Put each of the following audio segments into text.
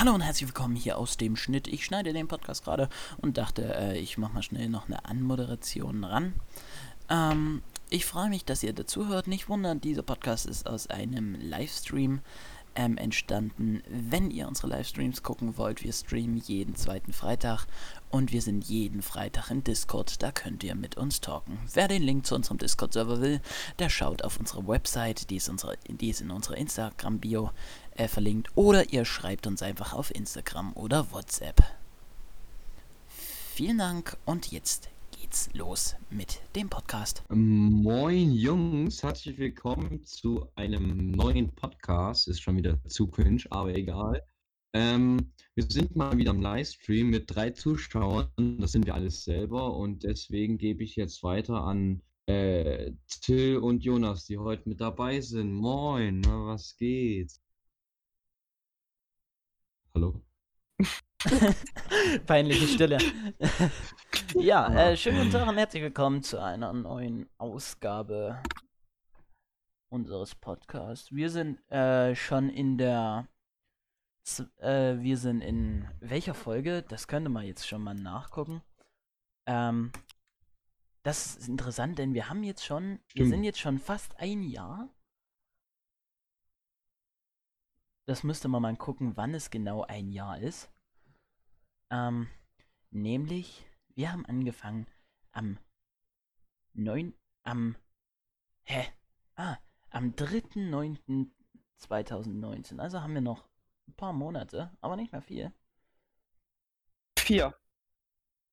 Hallo und herzlich willkommen hier aus dem Schnitt. Ich schneide den Podcast gerade und dachte, äh, ich mache mal schnell noch eine Anmoderation ran. Ähm, ich freue mich, dass ihr dazuhört. Nicht wundern, dieser Podcast ist aus einem Livestream ähm, entstanden. Wenn ihr unsere Livestreams gucken wollt, wir streamen jeden zweiten Freitag und wir sind jeden Freitag in Discord. Da könnt ihr mit uns talken. Wer den Link zu unserem Discord-Server will, der schaut auf unsere Website, die ist, unsere, die ist in unserer Instagram-Bio äh, verlinkt. Oder ihr schreibt uns einfach auf Instagram oder WhatsApp. Vielen Dank und jetzt geht's los mit dem Podcast. Moin Jungs, herzlich willkommen zu einem neuen Podcast. Ist schon wieder zu cringe, aber egal. Ähm, wir sind mal wieder im Livestream mit drei Zuschauern. Das sind wir alles selber und deswegen gebe ich jetzt weiter an äh, Till und Jonas, die heute mit dabei sind. Moin, na, was geht? Hallo? Peinliche Stille. ja, äh, schönen guten Tag und herzlich willkommen zu einer neuen Ausgabe unseres Podcasts. Wir sind äh, schon in der. Z äh, wir sind in welcher Folge? Das könnte man jetzt schon mal nachgucken. Ähm, das ist interessant, denn wir haben jetzt schon. Wir sind jetzt schon fast ein Jahr. Das müsste man mal gucken, wann es genau ein Jahr ist. Ähm, nämlich, wir haben angefangen am 9. am. Hä? Ah, am 3.9.2019. Also haben wir noch ein paar Monate, aber nicht mehr viel. Vier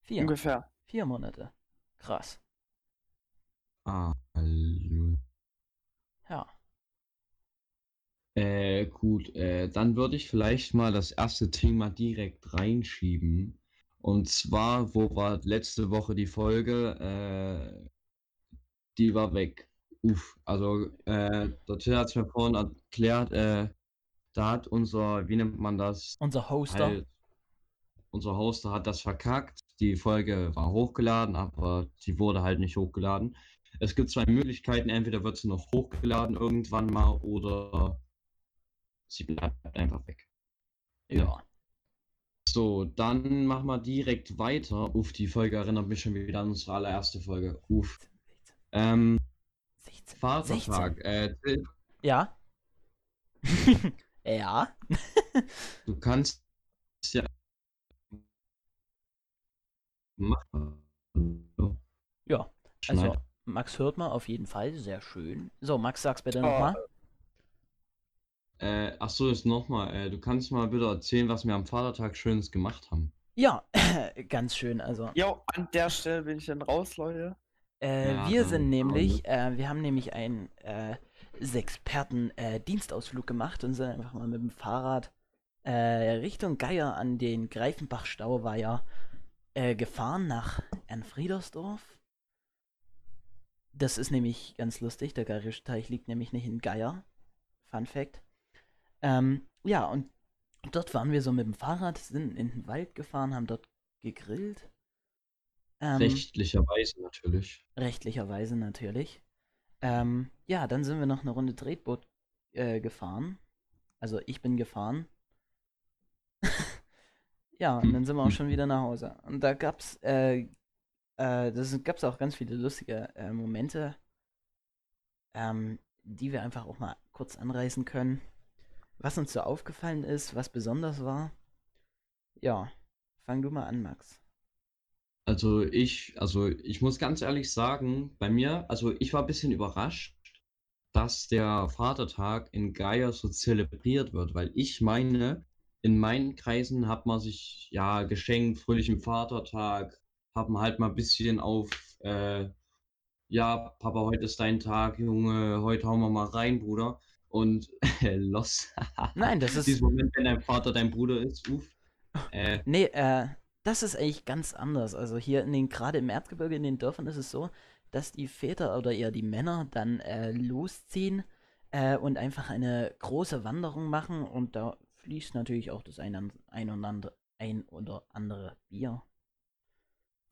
Vier. ungefähr. Vier Monate. Krass. Ah, hallo. Ja. Äh, gut, äh, dann würde ich vielleicht mal das erste Thema direkt reinschieben. Und zwar, wo war letzte Woche die Folge? Äh, die war weg. Uff, also, äh, der Till hat es mir vorhin erklärt, äh, da hat unser, wie nennt man das? Unser Hoster. Halt, unser Hoster hat das verkackt. Die Folge war hochgeladen, aber sie wurde halt nicht hochgeladen. Es gibt zwei Möglichkeiten, entweder wird sie noch hochgeladen irgendwann mal oder sie bleibt einfach weg. Ja. So, dann machen wir direkt weiter. Uff, die Folge erinnert mich schon wieder an unsere allererste Folge. Uff. 16. Ähm, 16. Vatertag. Äh, Till, Ja. ja. du kannst ja machen. Ja. Also, Max hört mal auf jeden Fall. Sehr schön. So, Max, sag's bitte Oh. nochmal. Äh, ach so, ist nochmal. Äh, du kannst mal bitte erzählen, was wir am Vatertag Schönes gemacht haben. Ja, ganz schön. Also, Jo, an der Stelle bin ich dann raus, Leute. äh, Ja, wir sind nämlich, äh, wir haben nämlich einen äh, Sexperten-Dienstausflug gemacht und sind einfach mal mit dem Fahrrad äh, Richtung Geier an den Greifenbach-Stauweiher äh, gefahren nach Ernfriedersdorf. Das ist nämlich ganz lustig. Der Geirische Teich liegt nämlich nicht in Geier. Fun Fact. Ähm, ja, und dort waren wir so mit dem Fahrrad, sind in den Wald gefahren, haben dort gegrillt. Ähm, Rechtlicherweise natürlich. rechtlicherweise natürlich. Ähm, ja, dann sind wir noch eine Runde Tretboot äh, gefahren. Also ich bin gefahren. ja, und dann sind wir auch schon wieder nach Hause. Und da gab's, äh, äh, das gab's auch ganz viele lustige äh, Momente, ähm, die wir einfach auch mal kurz anreißen können. Was uns so aufgefallen ist, was besonders war. Ja, fang du mal an, Max. Also ich, also ich muss ganz ehrlich sagen, bei mir, also ich war ein bisschen überrascht, dass der Vatertag in Geier so zelebriert wird, weil ich meine, in meinen Kreisen hat man sich ja geschenkt, fröhlichen Vatertag, hat man halt mal ein bisschen auf, äh, ja, Papa, heute ist dein Tag, Junge, heute hauen wir mal rein, Bruder. Und äh, los. Nein, das ist. Dieser Moment, wenn dein Vater dein Bruder ist, uff. Äh, Nee, äh, das ist eigentlich ganz anders. Also hier in den, gerade im Erzgebirge, in den Dörfern ist es so, dass die Väter oder eher die Männer dann äh, losziehen äh, und einfach eine große Wanderung machen und da fließt natürlich auch das ein, ein, und andere, ein oder andere Bier.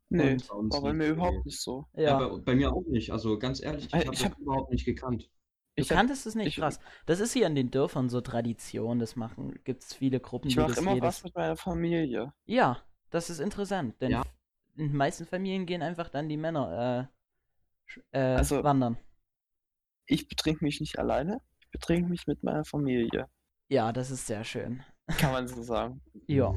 Nee, Und bei bei mir überhaupt nicht so. Ja, bei, bei mir auch nicht. Also ganz ehrlich, ich Äh, habe hab- überhaupt nicht gekannt. Du Ich kanntest es nicht, ich- krass. Das ist hier in den Dörfern so Tradition, das machen, gibt es viele Gruppen, Ich die mache das immer jedes... was mit meiner Familie. Ja, das ist interessant, denn Ja. in den meisten Familien gehen einfach dann die Männer äh, äh, Also- wandern. Ich betrinke mich nicht alleine, ich betrinke mich mit meiner Familie. Ja, das ist sehr schön. Kann man so sagen. Ja,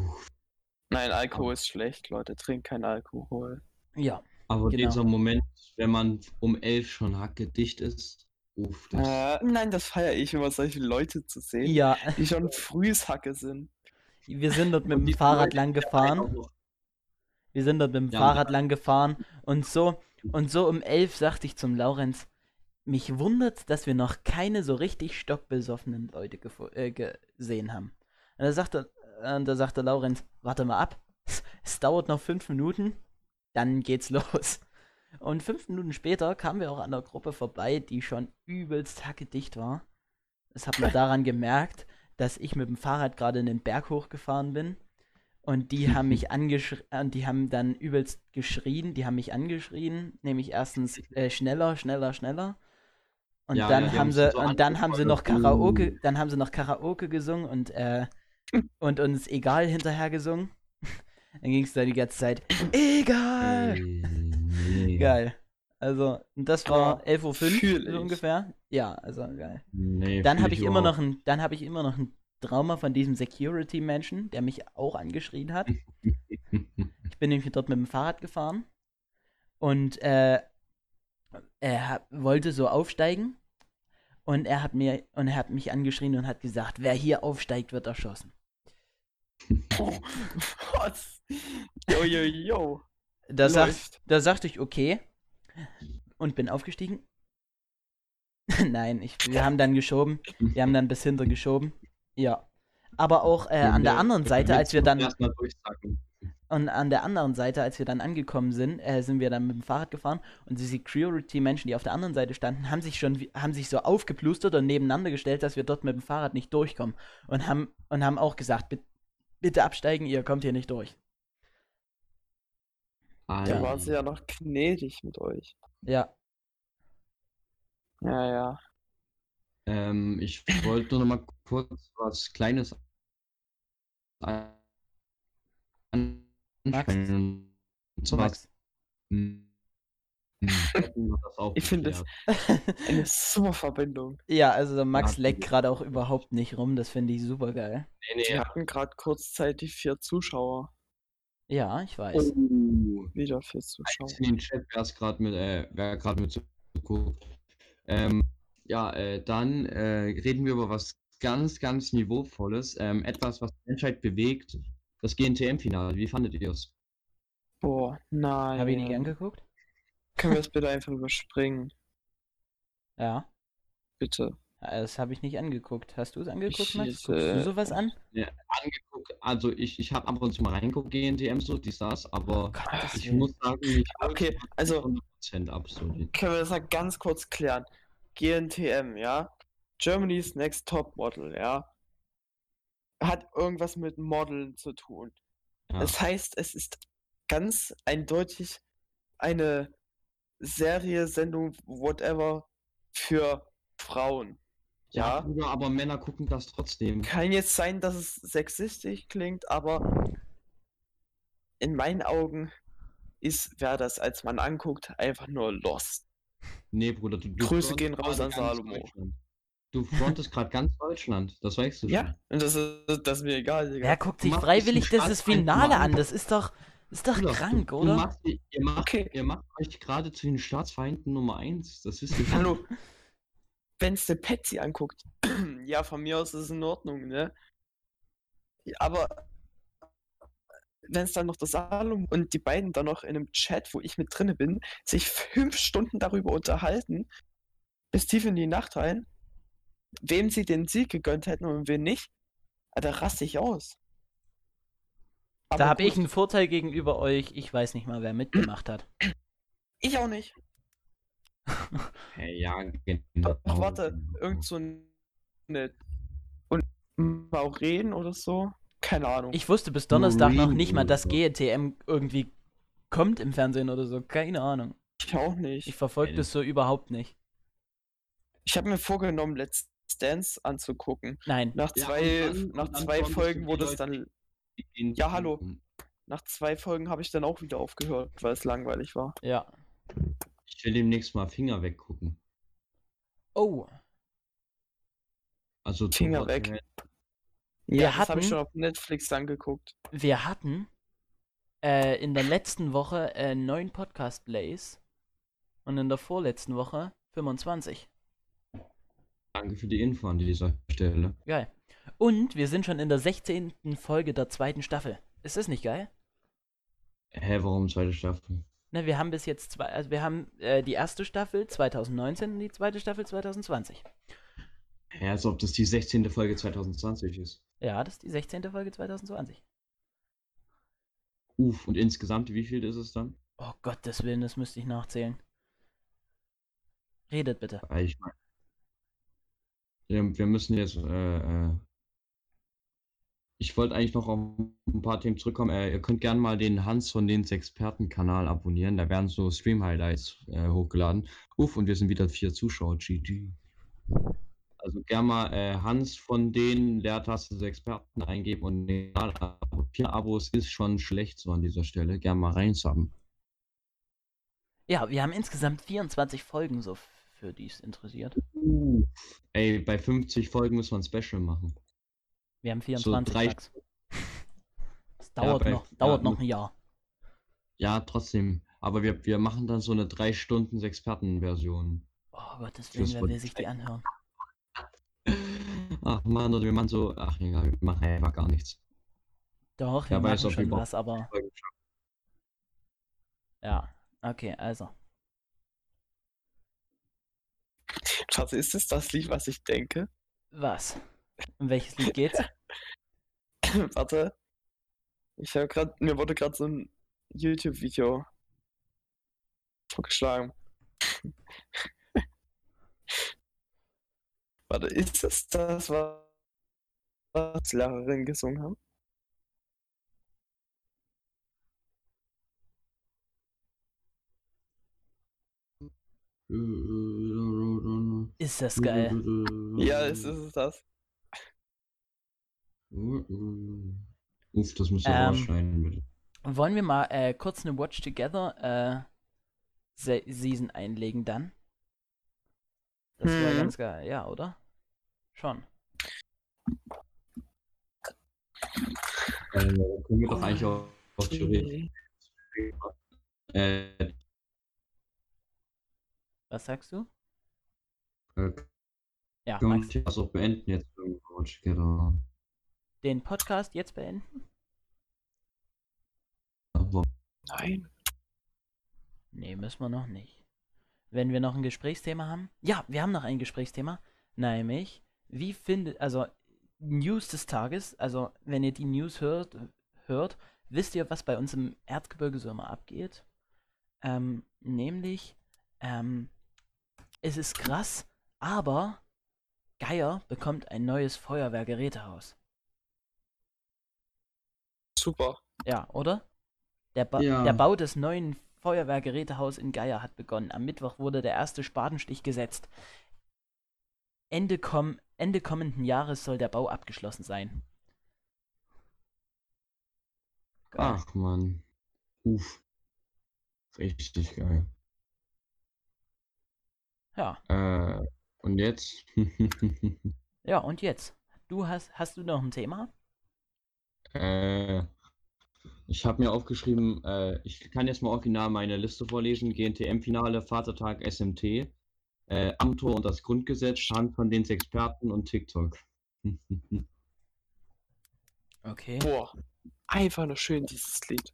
Nein, Alkohol ist schlecht, Leute. Trinkt kein Alkohol. ja. Aber Genau. dieser Moment, wenn man um elf schon hackedicht ist, uff, das. Äh, nein, das feiere ich immer, solche Leute zu sehen, Ja, die schon frühes Hacke sind. wir sind dort mit dem Fahrrad Leute, lang gefahren. Wir sind dort mit dem Ja, Fahrrad lang gefahren und so und so um elf sagte ich zum Laurenz, mich wundert, dass wir noch keine so richtig stockbesoffenen Leute äh, gesehen haben. Und da sagte, äh, da sagte Laurenz, warte mal ab, es, es dauert noch fünf Minuten, dann geht's los. Und fünf Minuten später kamen wir auch an der Gruppe vorbei, die schon übelst hackedicht war. Das hat man daran gemerkt, dass ich mit dem Fahrrad gerade in den Berg hochgefahren bin. Und die haben mich angeschrien, und die haben dann übelst geschrien, die haben mich angeschrien, nämlich erstens äh, schneller, schneller, schneller. Und Ja, dann ja, haben sie, so und dann haben sie noch. Karaoke, Uh. dann haben sie noch Karaoke gesungen und, äh, und uns egal hinterher gesungen. Dann ging es da die ganze Zeit, egal! Nee. Geil. Also, und das war Aber 11.05 Uhr so ich. ungefähr. Ja, also geil. Nee, Dann habe ich immer noch ein, dann habe ich immer noch ein Trauma von diesem Security-Menschen, der mich auch angeschrien hat. Ich bin nämlich dort mit dem Fahrrad gefahren und äh, er hat, wollte so aufsteigen und er hat mir und er hat mich angeschrien und hat gesagt, wer hier aufsteigt, wird erschossen. Was? Yo, yo, yo. Da, sag, Läuft. da sagte ich okay und bin aufgestiegen. Nein, ich, wir haben dann geschoben. Wir haben dann bis hinter geschoben. Ja. Aber auch äh, an der anderen Seite, als wir dann. Und an der anderen Seite, als wir dann angekommen sind, äh, sind wir dann mit dem Fahrrad gefahren und die Security-Menschen, die auf der anderen Seite standen, haben sich schon, haben sich so aufgeplustert und nebeneinander gestellt, dass wir dort mit dem Fahrrad nicht durchkommen. Und haben, und haben auch gesagt, "Bitt- bitte absteigen, ihr kommt hier nicht durch. Da Alter. war sie ja noch gnädig mit euch. Ja, Ja, ja. Ähm, ich wollte nur noch mal kurz was Kleines ansprechen. Max. Wir das Ich finde es- geklärt. Eine super Verbindung. ja, also Max leckt gerade auch überhaupt nicht rum, das finde ich super geil. Nee, Wir nee. hatten gerade kurzzeitig vier Zuschauer. Ja, ich weiß. Oh. Wieder vier Zuschauer. in den Chat, wer gerade mit, äh, wer gerade mit zuguckt. Ähm, ja, äh, dann äh, reden wir über was ganz, ganz Niveauvolles. Ähm, etwas, was die Menschheit bewegt. Das GNTM-Finale. Wie fandet ihr es? Boah, nein. Habe ich nicht angeguckt? Können wir das bitte einfach überspringen? Ja. Bitte. Das habe ich nicht angeguckt. Hast du es angeguckt, Ich, Max? Guckst du äh, sowas an? Angeguckt, also ich, ich habe ab und zu mal reingeguckt, GNTM, so, die das, aber Gottes ich muss sagen, ich Okay, also 100% absolut. können wir das mal ganz kurz klären. GNTM, ja? Germany's Next Top Model, ja? Hat irgendwas mit Modeln zu tun. Ja. Das heißt, es ist ganz eindeutig eine Serie, Sendung, whatever, für Frauen. Ja, Ja, aber Männer gucken das trotzdem. kann jetzt sein, dass es sexistisch klingt, aber in meinen Augen ist, wer das als man anguckt, einfach nur lost. Nee, Bruder, du, du Grüße gehen raus gerade an ganz Salomo. Deutschland. Du frontest gerade ganz Deutschland, das weißt du schon. Ja, und das ist, das ist mir egal, Digga. Wer guckt sich freiwillig das Finale an? Das ist doch, ist doch Bruder, krank, du, oder? Du macht, ihr, ihr, macht, Okay. ihr macht euch gerade zu den Staatsfeinden Nummer 1. Das wisst ihr schon. Hallo, wenn's der Patsy anguckt, ja, von mir aus ist es in Ordnung, ne? Aber wenn es dann noch das Salom und die beiden dann noch in einem Chat, wo ich mit drinne bin, sich fünf Stunden darüber unterhalten, bis tief in die Nacht rein, wem sie den Sieg gegönnt hätten und wen nicht, ah, da raste ich aus. Da Aber habe ich einen Vorteil gegenüber euch. Ich weiß nicht mal, wer mitgemacht hat. ich auch nicht. Ja, genau. Ach, warte, irgend so eine und Mauren oder so? Keine Ahnung. Ich wusste bis Donnerstag noch nicht mal, dass GNTM irgendwie kommt im Fernsehen oder so. Keine Ahnung. Ich auch nicht. Ich verfolge das so überhaupt nicht. Ich habe mir vorgenommen, Let's Dance anzugucken. Nein. Nach Ja, zwei, und dann- nach zwei Folgen wurde es dann. Ja, hallo. Nach zwei Folgen habe ich dann auch wieder aufgehört, weil es langweilig war. Ja. Ich will demnächst mal Finger weggucken. Oh, Also zu Finger weg. Wir Ja, das habe ich schon auf Netflix angeguckt. wir hatten äh, in der letzten Woche äh, neun Podcast-Plays und in der vorletzten Woche 25. Danke für die Info an dieser Stelle. Geil. Und wir sind schon in der 16. Folge der zweiten Staffel. Ist das nicht geil? Hä, warum zweite Staffel? Ne, wir haben bis jetzt zwei, also wir haben äh, die erste Staffel 2019 und die zweite Staffel 2020. Hä, als ob das die 16. Folge 2020 ist. Ja, das ist die 16. Folge 2020. Uff, und insgesamt, wie viel ist es dann? Oh Gottes Willen, das müsste ich nachzählen. Redet bitte. Ich mein, wir, wir müssen jetzt, äh, äh, ich wollte eigentlich noch auf ein paar Themen zurückkommen. Äh, ihr könnt gerne mal den Hans von den Experten-Kanal abonnieren. Da werden so Stream-Highlights äh, hochgeladen. Uff, und wir sind wieder vier Zuschauer. GG. Also gerne mal äh, Hans von den Leertaste des Experten eingeben und den Kanal vier Abos ist schon schlecht so an dieser Stelle. Gerne mal reinsubben. Ja, wir haben insgesamt 24 Folgen, so für die es interessiert. Ey, bei 50 Folgen muss man ein Special machen. Wir haben 24 drei- Max. Das dauert bei- noch, dauert ja, noch ein Jahr. Ja, trotzdem. Aber wir, wir machen dann so eine 3 Stunden Experten-Version. Oh Gottes Willen, Das wer will sich die anhören? Ach man, oder wir machen so. Ach egal, wir machen einfach gar nichts. Doch, wir Wer weiß, machen ob schon was, aber ja. Okay, also. Was ist es, das Lied, was ich denke? Was? Um welches Lied geht's? Warte. Ich habe gerade, mir wurde gerade so ein YouTube-Video vorgeschlagen. Warte, ist es das, was was die Lehrerin gesungen haben? Ist das geil? Ja, ist es das. Uff, das müsst ihr Ähm, rausschneiden, bitte. Wollen wir mal äh, kurz eine Watch Together äh, Se Season einlegen dann? Das wäre Mhm. ganz geil, ja, oder? Schon. Äh, können wir doch eigentlich auch, auch theoretisch. Äh, Was sagst du? äh, Ja, können wir das auch beenden jetzt? Watch Together. Den Podcast jetzt beenden? Nein. Nee, müssen wir noch nicht. Wenn wir noch ein Gesprächsthema haben? Ja, wir haben noch ein Gesprächsthema. Nämlich, wie findet, also News des Tages, also wenn ihr die News hört, hört, wisst ihr, was bei uns im Erzgebirge so immer abgeht? Ähm, nämlich, ähm, es ist krass, aber Geier bekommt ein neues Feuerwehrgerätehaus. Super. Ja, oder? Der, ba Ja. der Bau des neuen Feuerwehrgerätehaus in Geier hat begonnen. Am Mittwoch wurde der erste Spatenstich gesetzt. Ende, komm Ende kommenden Jahres soll der Bau abgeschlossen sein. Geil. Ach man. Uff. Richtig geil. Ja, Äh, und jetzt? ja, und jetzt? Du hast, hast du noch ein Thema? äh, ich habe mir aufgeschrieben, äh, ich kann jetzt mal original meine Liste vorlesen. GNTM-Finale, Vatertag, SMT, äh, Amtor und das Grundgesetz, Hand von den Experten und TikTok. Okay. Boah. Einfach nur schön, dieses Lied.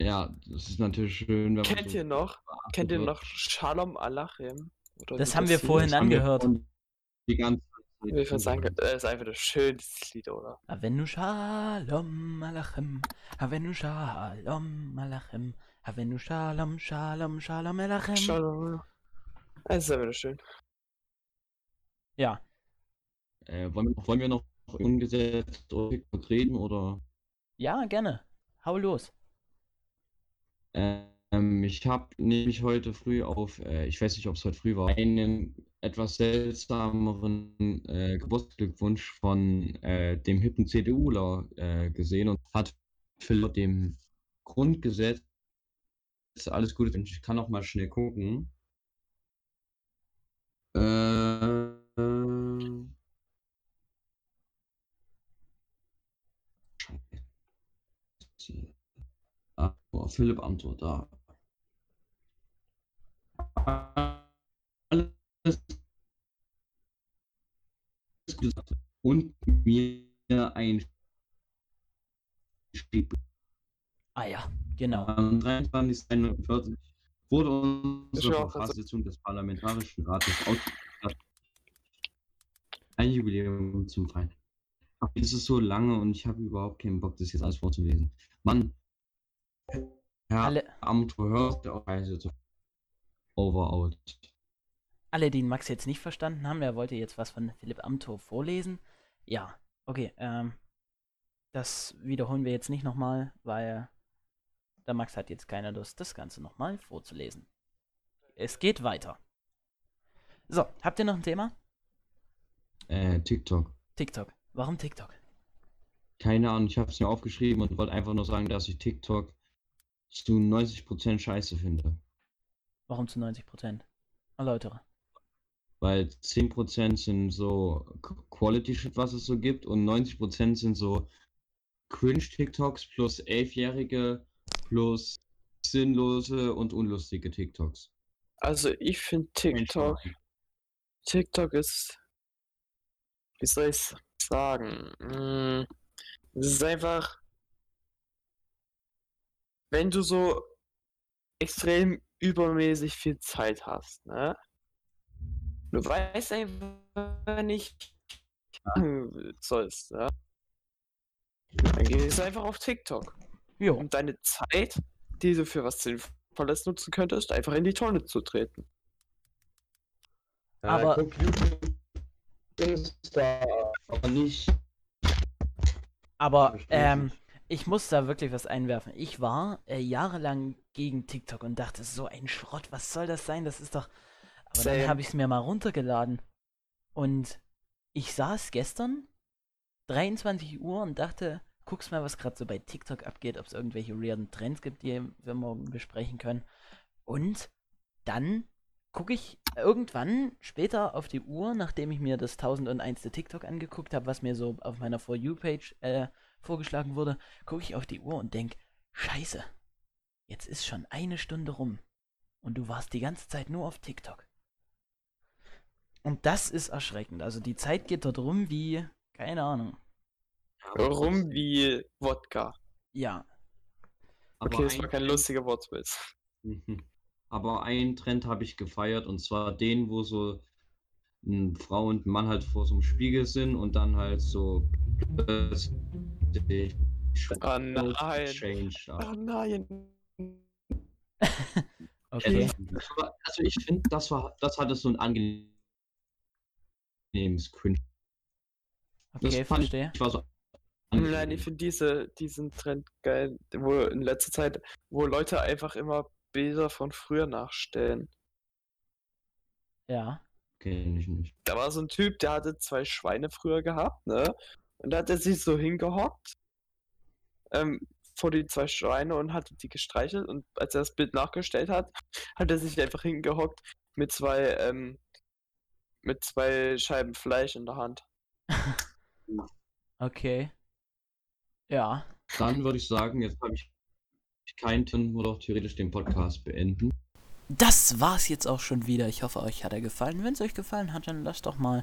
ja, das ist natürlich schön, wenn man Kennt so ihr noch? Kennt ihr wird. noch Shalom Alachem? Oder Das haben wir vorhin angehört. Die ganze ich schon sagen, das ist einfach nur schön, dieses Lied, oder? Avenu Shalom Alachem, Avenu Shalom Alachem, Avenu Shalom Shalom Shalom Alachem. Shalom. Es ist einfach nur schön. Ja, Äh, wollen, wir noch, wollen wir noch umgesetzt oder reden oder? ja, gerne. Hau los. Äh, Ähm, ich habe nämlich heute früh auf, äh, ich weiß nicht, ob es heute früh war, einen etwas seltsameren äh, Geburtstagsglückwunsch von äh, dem hippen CDUler äh, gesehen und hat Philipp dem Grundgesetz alles Gute. Ich kann auch mal schnell gucken. Äh. Ah, Philipp Amthor, da. Alles Gute. Und mir ein Stieg Ah ja, genau. Am 23.41 wurde unsere Verfassung des Parlamentarischen Rates ausgestattet. Ein Jubiläum zum Feiern. Aber es ist so lange und ich habe überhaupt keinen Bock, das jetzt alles vorzulesen. Mann, Herr Alle- Amthor, hörst du auf Reise zu Over out. Alle, die Max jetzt nicht verstanden haben, er wollte jetzt was von Philipp Amthor vorlesen. Ja, okay, ähm, das wiederholen wir jetzt nicht nochmal, weil der Max hat jetzt keine Lust, das Ganze nochmal vorzulesen. Es geht weiter. So, habt ihr noch ein Thema? Äh, TikTok. TikTok. Warum TikTok? Keine Ahnung, ich habe es mir aufgeschrieben und wollte einfach nur sagen, dass ich TikTok zu 90% scheiße finde. Warum zu 90%? Erläutere. Weil 10% sind so Qu- Quality-Shit, was es so gibt, und 90% sind so Cringe-TikToks plus Elfjährige plus sinnlose und unlustige TikToks. Also ich finde TikTok. TikTok ist, wie soll ich sagen? Mm, Es ist einfach, wenn du so extrem übermäßig viel Zeit hast, ne? Du weißt einfach nicht, machen sollst, ja? Dann gehst du einfach auf TikTok. Jo, Um deine Zeit, die du für was Sinnvolles nutzen könntest, einfach in die Tonne zu treten. Ja, Aber- Insta, aber nicht. aber ähm, ich muss da wirklich was einwerfen. Ich war äh, jahrelang gegen TikTok und dachte, so ein Schrott, was soll das sein? Das ist doch. Aber dann Same. habe ich es mir mal runtergeladen. Und ich saß gestern, 23 Uhr, und dachte, guck's mal, was gerade so bei TikTok abgeht, ob es irgendwelche weirden Trends gibt, die wir morgen besprechen können. Und dann gucke ich irgendwann später auf die Uhr, nachdem ich mir das 1001. TikTok angeguckt habe, was mir so auf meiner For You-Page äh, vorgeschlagen wurde, gucke ich auf die Uhr und denke, scheiße, jetzt ist schon eine Stunde rum und du warst die ganze Zeit nur auf TikTok. Und das ist erschreckend. Also die Zeit geht dort rum wie, keine Ahnung. Rum wie Wodka. Ja, Aber Okay, das war ein kein Trend- lustiger Wortwitz. Mhm. Aber einen Trend habe ich gefeiert und zwar den, wo so eine Frau und ein Mann halt vor so einem Spiegel sind und dann halt so plötzlich Ah nein. Change Oh nein. okay. Das war- Also ich finde, das war, das hatte so ein angenehmes Cringe. Das Okay, fand verstehe. Ich war so Nein, ich finde diese, diesen Trend geil, wo in letzter Zeit, wo Leute einfach immer Bilder von früher nachstellen. Ja. Kenn ich nicht. Da war so ein Typ, der hatte zwei Schweine früher gehabt, ne? Und da hat er sich so hingehockt ähm, vor die zwei Schweine und hatte die gestreichelt. Und als er das Bild nachgestellt hat, hat er sich einfach hingehockt mit zwei, ähm, mit zwei Scheiben Fleisch in der Hand. Okay. Ja. Dann würde ich sagen, jetzt habe ich keinen Ton, wo doch theoretisch den Podcast beenden. Das war's jetzt auch schon wieder. Ich hoffe, euch hat er gefallen. Wenn es euch gefallen hat, dann lasst doch mal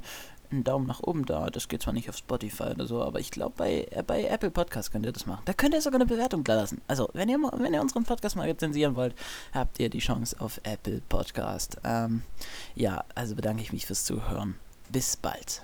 einen Daumen nach oben da. Das geht zwar nicht auf Spotify oder so, aber ich glaube, bei, äh, bei Apple Podcast könnt ihr das machen. Da könnt ihr sogar eine Bewertung da lassen. Also, wenn ihr, wenn ihr unseren Podcast mal rezensieren wollt, habt ihr die Chance auf Apple Podcast. Ähm, ja, also bedanke ich mich fürs Zuhören. Bis bald.